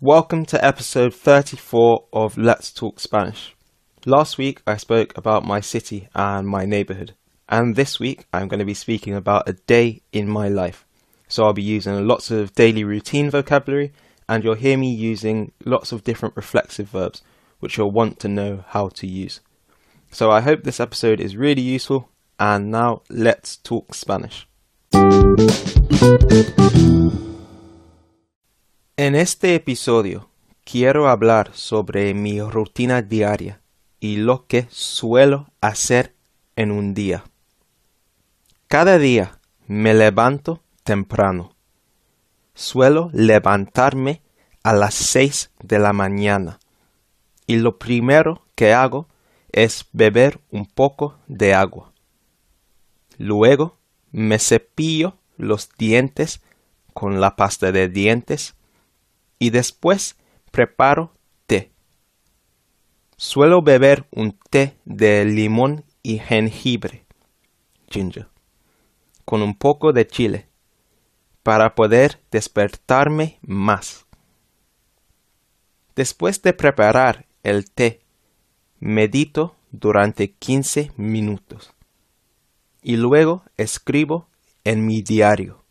Welcome to episode 34 of Let's Talk Spanish. Last week I spoke about my city and my neighborhood, and this week I'm going to be speaking about a day in my life. So I'll be using lots of daily routine vocabulary, and you'll hear me using lots of different reflexive verbs, which you'll want to know how to use. So I hope this episode is really useful, and now let's talk Spanish. En este episodio quiero hablar sobre mi rutina diaria y lo que suelo hacer en un día. Cada día me levanto temprano. Suelo levantarme a las seis de la mañana y lo primero que hago es beber un poco de agua. Luego me cepillo los dientes con la pasta de dientes y después preparo té. Suelo beber un té de limón y jengibre, ginger, con un poco de chile, para poder despertarme más. Después de preparar el té, medito durante 15 minutos y luego escribo en mi diario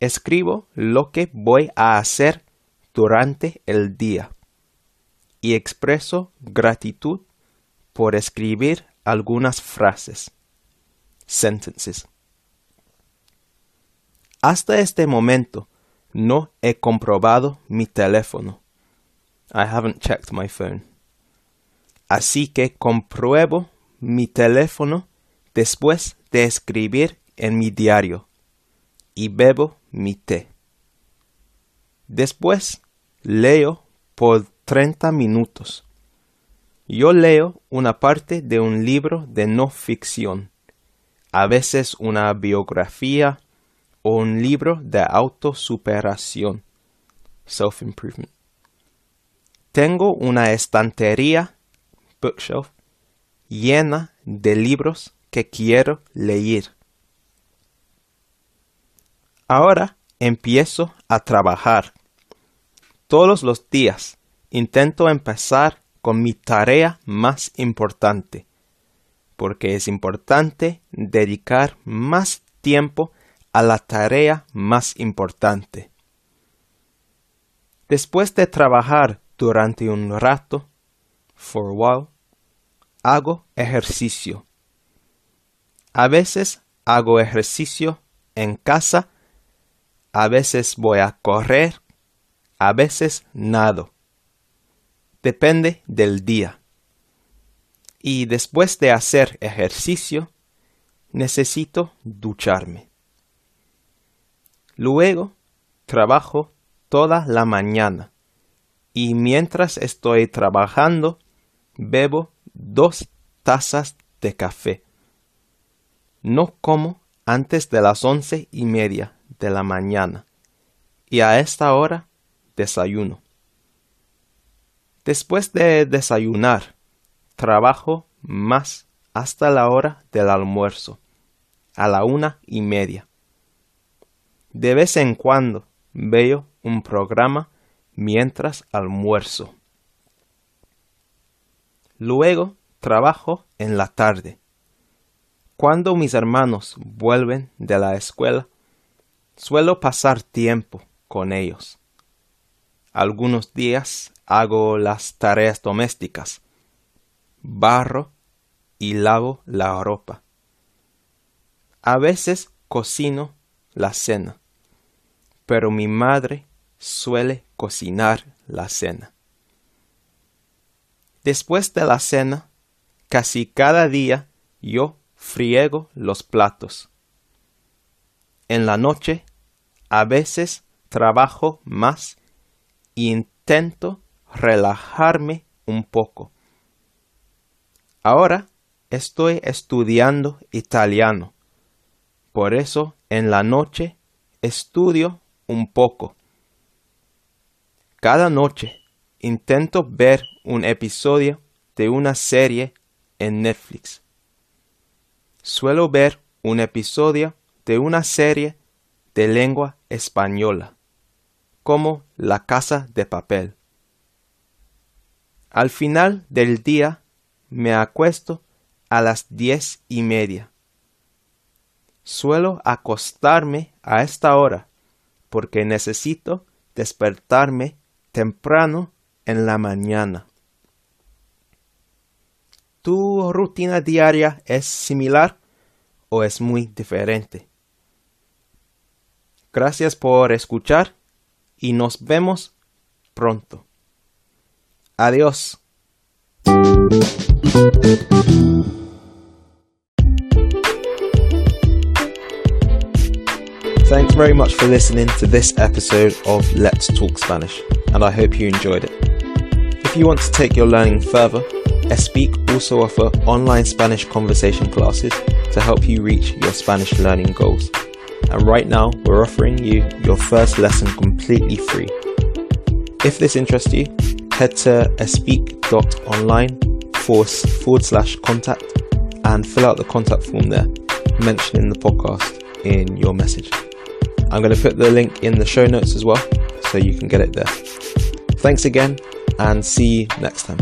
escribo lo que voy a hacer durante el día y expreso gratitud por escribir algunas frases. Sentences. Hasta este momento no he comprobado mi teléfono. I haven't checked my phone. Así que compruebo mi teléfono después de escribir en mi diario y bebo mi té. Después leo por 30 minutos. Yo leo una parte de un libro de no ficción, a veces una biografía o un libro de autosuperación, self-improvement. Tengo una estantería, bookshelf, llena de libros que quiero leer. Ahora empiezo a trabajar. Todos los días intento empezar con mi tarea más importante, porque es importante dedicar más tiempo a la tarea más importante. Después de trabajar durante un rato, for a while, hago ejercicio. A veces hago ejercicio en casa a veces voy a correr, a veces nado. Depende del día. Y después de hacer ejercicio, necesito ducharme. Luego, trabajo toda la mañana y mientras estoy trabajando, bebo dos tazas de café. No como antes de las once y media de la mañana y a esta hora desayuno. Después de desayunar, trabajo más hasta la hora del almuerzo, a la una y media. De vez en cuando veo un programa mientras almuerzo. Luego trabajo en la tarde. Cuando mis hermanos vuelven de la escuela, Suelo pasar tiempo con ellos. Algunos días hago las tareas domésticas, barro y lavo la ropa. A veces cocino la cena, pero mi madre suele cocinar la cena. Después de la cena, casi cada día yo friego los platos en la noche a veces trabajo más e intento relajarme un poco. Ahora estoy estudiando italiano. Por eso en la noche estudio un poco. Cada noche intento ver un episodio de una serie en Netflix. Suelo ver un episodio de una serie de lengua española, como la casa de papel. Al final del día me acuesto a las diez y media. Suelo acostarme a esta hora porque necesito despertarme temprano en la mañana. ¿Tu rutina diaria es similar o es muy diferente? Gracias por escuchar y nos vemos pronto. Adiós. Thanks very much for listening to this episode of Let's Talk Spanish, and I hope you enjoyed it. If you want to take your learning further, Espeak also offer online Spanish conversation classes to help you reach your Spanish learning goals. And right now, we're offering you your first lesson completely free. If this interests you, head to espeak.online forward slash contact and fill out the contact form there, mentioning the podcast in your message. I'm going to put the link in the show notes as well, so you can get it there. Thanks again, and see you next time.